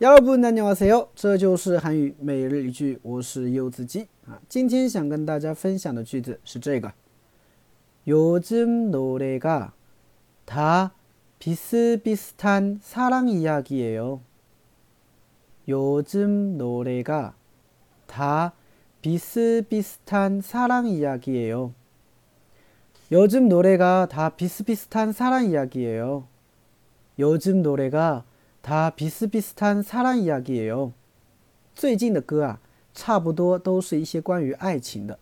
여러분 안녕하세요. 这就是韩语每日一句我是柚子鸡啊今天想跟大家分享的句子是这个요즘노래가다비슷비슷한사랑이야기예요요즘노래가다비슷비슷한사랑이야기예요요즘노래가다비슷비슷한사랑이야기예요요즘노래가 他비슷비슷한사랑이야기예 요。 最近的歌啊，差不多都是一些关于爱情的，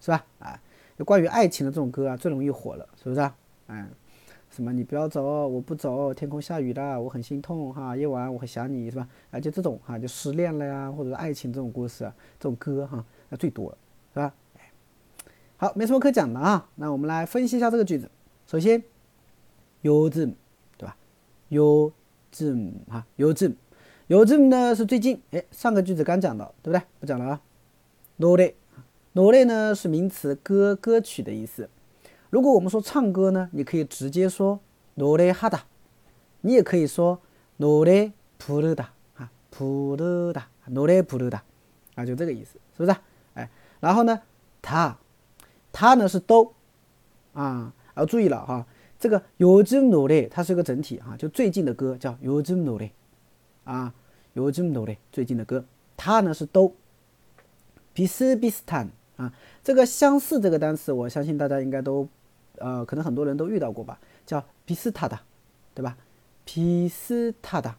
是吧？啊，关于爱情的这种歌啊，最容易火了，是不是啊？嗯，什么你不要走，我不走，天空下雨了，我很心痛哈，夜晚我很想你，是吧？啊，就这种哈，就失恋了呀，或者是爱情这种故事，这种歌哈，那最多，是吧？好，没什么可讲的啊，那我们来分析一下这个句子。首先，요즘对吧？요 즘， 哈，요즘요즘呢是最近，哎，上个句子刚讲到，对不对？不讲了啊。노 래， 노래呢是名词，歌、歌曲的意思。如果我们说唱歌呢，你可以直接说노래하 다， 你也可以说노래부르 다， 啊，부르 다， 노래부르 다， 啊，就这个意思，是不是？哎，然后呢，他，他呢是都，啊，要注意了哈。 这个 UJUN 它是个整体啊，就最近的歌叫 UJUN 啊，UJUN 最近的歌，它呢是都比斯比斯坦啊，这个相似这个单词我相信大家应该都呃可能很多人都遇到过吧，叫比斯塔的，对吧？比斯塔的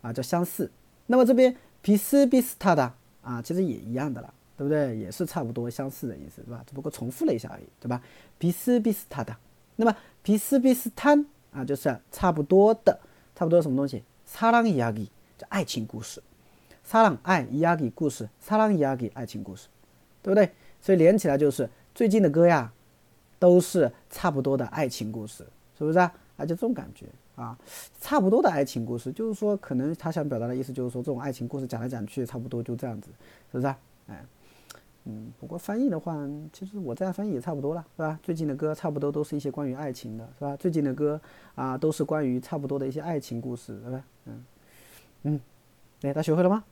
啊，叫相似，那么这边比斯比斯塔的啊，其实也一样的啦，对不对？也是差不多相似的意思，对吧？只不过重复了一下而已，对吧？比斯比斯塔的。那么，比斯比斯滩啊，就是差不多的，差不多什么东西？撒朗伊亚吉，就爱情故事。撒朗爱伊亚吉，故事。撒朗伊亚吉，爱情故事。对不对？所以连起来就是最近的歌呀，都是差不多的爱情故事，是不是啊？啊，就这种感觉啊。差不多的爱情故事，就是说可能他想表达的意思，就是说这种爱情故事讲来讲去，差不多就这样子，是不是啊？哎。嗯，不过翻译的话，其实我这样翻译也差不多了，是吧？最近的歌差不多都是一些关于爱情的，是吧？最近的歌啊，都是关于差不多的一些爱情故事，是吧？嗯嗯，哎，他学会了吗？